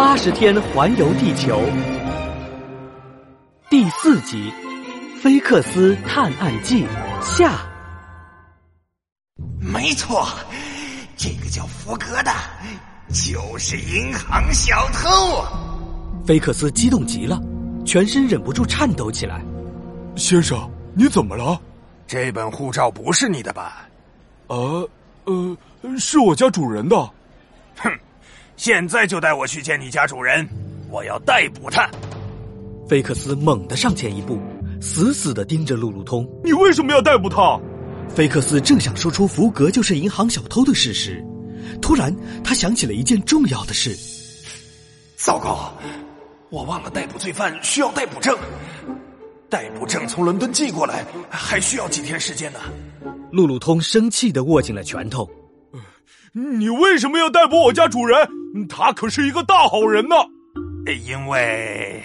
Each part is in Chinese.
八十天环游地球第四集《菲克斯探案记》下。没错，这个叫福格的，就是银行小偷。菲克斯激动极了，全身忍不住颤抖起来。先生，你怎么了？这本护照不是你的吧？呃，呃，是我家主人的。哼，现在就带我去见你家主人，我要逮捕他。菲克斯猛地上前一步，死死的盯着路路通。你为什么要逮捕他？菲克斯正想说出福格就是银行小偷的事实，突然他想起了一件重要的事。糟糕，我忘了逮捕罪犯需要逮捕证。逮捕证从伦敦寄过来，还需要几天时间呢。路路通生气的握紧了拳头。你为什么要逮捕我家主人？他可是一个大好人呢。因为，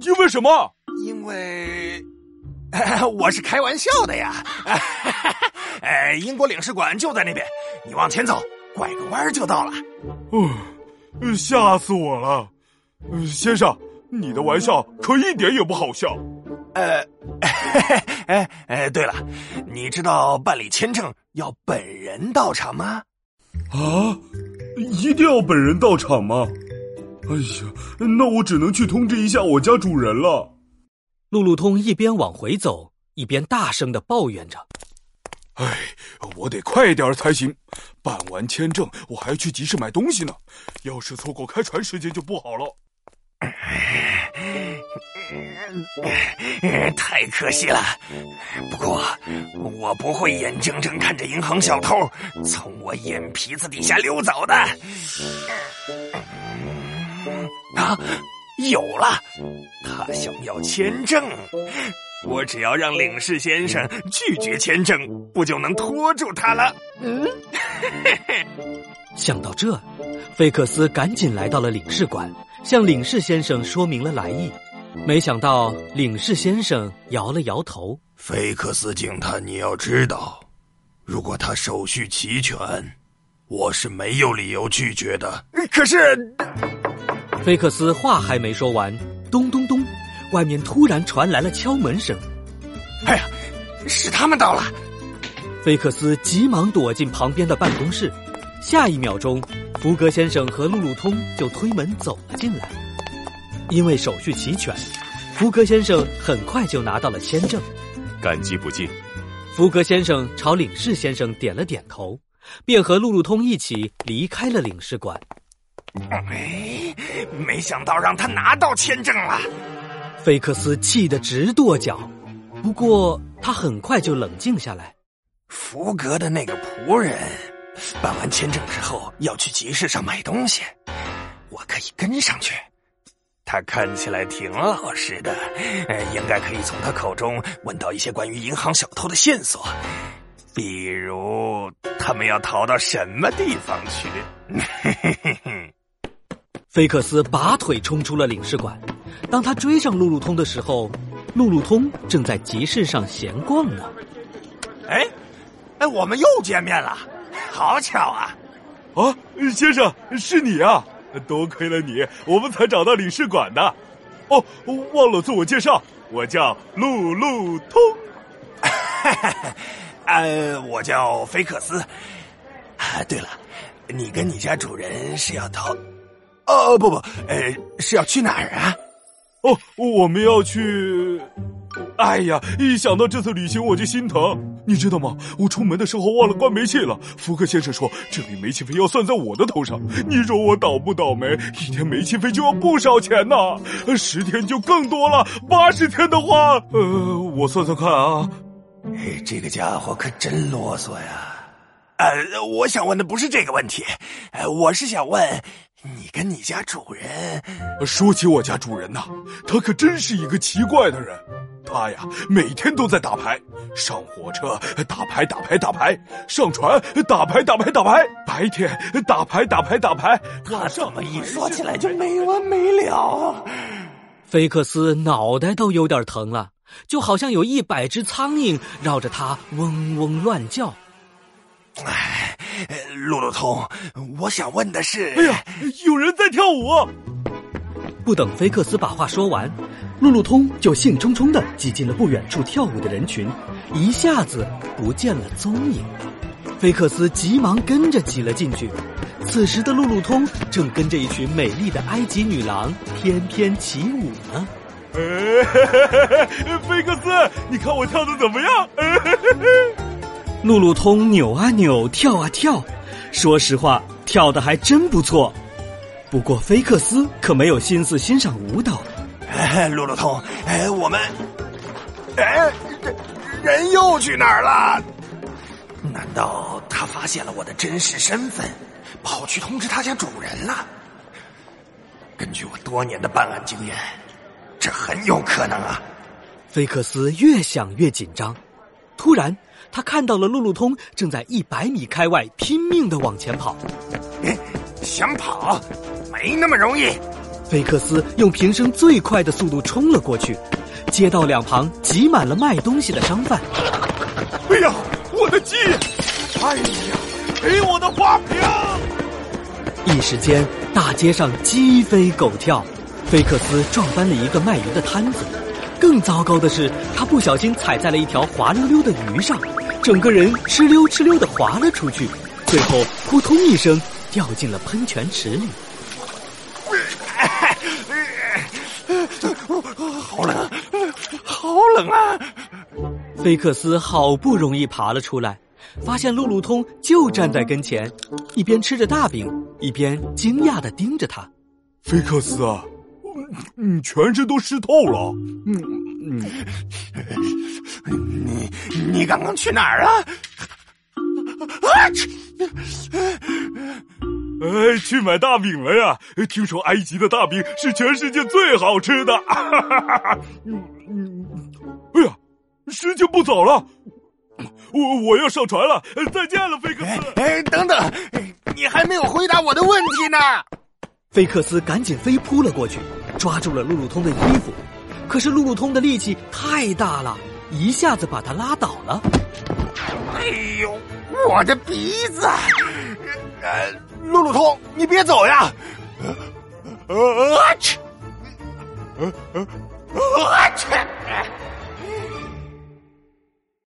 因为什么？因为，我是开玩笑的呀。呃，英国领事馆就在那边，你往前走，拐个弯就到了。哦，吓死我了！先生，你的玩笑可一点也不好笑。呃，哎 哎，对了，你知道办理签证要本人到场吗？啊，一定要本人到场吗？哎呀，那我只能去通知一下我家主人了。路路通一边往回走，一边大声的抱怨着：“哎，我得快点才行！办完签证，我还要去集市买东西呢。要是错过开船时间就不好了。” 太可惜了，不过我不会眼睁睁看着银行小偷从我眼皮子底下溜走的。啊，有了！他想要签证，我只要让领事先生拒绝签证，不就能拖住他了？嗯，想到这，菲克斯赶紧来到了领事馆，向领事先生说明了来意。没想到领事先生摇了摇头。菲克斯警探，你要知道，如果他手续齐全，我是没有理由拒绝的。可是，菲克斯话还没说完，咚咚咚，外面突然传来了敲门声。哎呀，是他们到了！菲克斯急忙躲进旁边的办公室。下一秒钟，福格先生和路路通就推门走了进来。因为手续齐全，福格先生很快就拿到了签证。感激不尽。福格先生朝领事先生点了点头，便和路路通一起离开了领事馆。哎，没想到让他拿到签证了。菲克斯气得直跺脚，不过他很快就冷静下来。福格的那个仆人办完签证之后要去集市上买东西，我可以跟上去。他看起来挺老实的，应该可以从他口中问到一些关于银行小偷的线索，比如他们要逃到什么地方去。菲克斯拔腿冲出了领事馆。当他追上路路通的时候，路路通正在集市上闲逛呢。哎，哎，我们又见面了，好巧啊！啊，先生，是你啊！多亏了你，我们才找到领事馆的。哦，忘了自我介绍，我叫路路通。呃，我叫菲克斯。啊，对了，你跟你家主人是要逃？哦，不不，呃，是要去哪儿啊？哦，我们要去。哎呀，一想到这次旅行我就心疼，你知道吗？我出门的时候忘了关煤气了。福克先生说这笔煤气费要算在我的头上，你说我倒不倒霉？一天煤气费就要不少钱呢，十天就更多了，八十天的话，呃，我算算看啊。这个家伙可真啰嗦呀。呃，我想问的不是这个问题，呃，我是想问。你跟你家主人说起我家主人呐，他可真是一个奇怪的人。他呀，每天都在打牌，上火车打牌打牌打牌，上船打牌打牌打牌，白天打牌打牌打牌。他这么一说起来就没完没了。菲克斯脑袋都有点疼了，就好像有一百只苍蝇绕着他嗡嗡乱叫。哎，路路通，我想问的是，哎呀，有人在跳舞。不等菲克斯把话说完，路路通就兴冲冲的挤进了不远处跳舞的人群，一下子不见了踪影。菲克斯急忙跟着挤了进去。此时的路路通正跟着一群美丽的埃及女郎翩翩起舞呢。菲克斯，你看我跳的怎么样？路路通扭啊扭，跳啊跳，说实话，跳的还真不错。不过菲克斯可没有心思欣赏舞蹈。哎，路路通，哎，我们，哎，人人又去哪儿了？难道他发现了我的真实身份，跑去通知他家主人了？根据我多年的办案经验，这很有可能啊。菲克斯越想越紧张，突然他看到了路路通正在一百米开外拼命的往前跑。想跑？没那么容易！菲克斯用平生最快的速度冲了过去，街道两旁挤满了卖东西的商贩。哎呀，我的鸡！哎呀，给我的花瓶！一时间，大街上鸡飞狗跳，菲克斯撞翻了一个卖鱼的摊子。更糟糕的是，他不小心踩在了一条滑溜溜的鱼上，整个人哧溜哧溜的滑了出去，最后扑通一声掉进了喷泉池里。好冷，好冷啊！菲克斯好不容易爬了出来，发现路路通就站在跟前，一边吃着大饼，一边惊讶的盯着他。菲克斯啊，你全身都湿透了。嗯嗯，你你刚刚去哪儿啊？啊！哎，去买大饼了呀！听说埃及的大饼是全世界最好吃的。嗯嗯，哎呀，时间不早了，我我要上船了。再见了，菲克斯。哎，等等，你还没有回答我的问题呢。菲克斯赶紧飞扑了过去，抓住了路路通的衣服，可是路路通的力气太大了，一下子把他拉倒了。哎呦，我的鼻子！呃。路路通，你别走呀！啊去！啊啊啊去！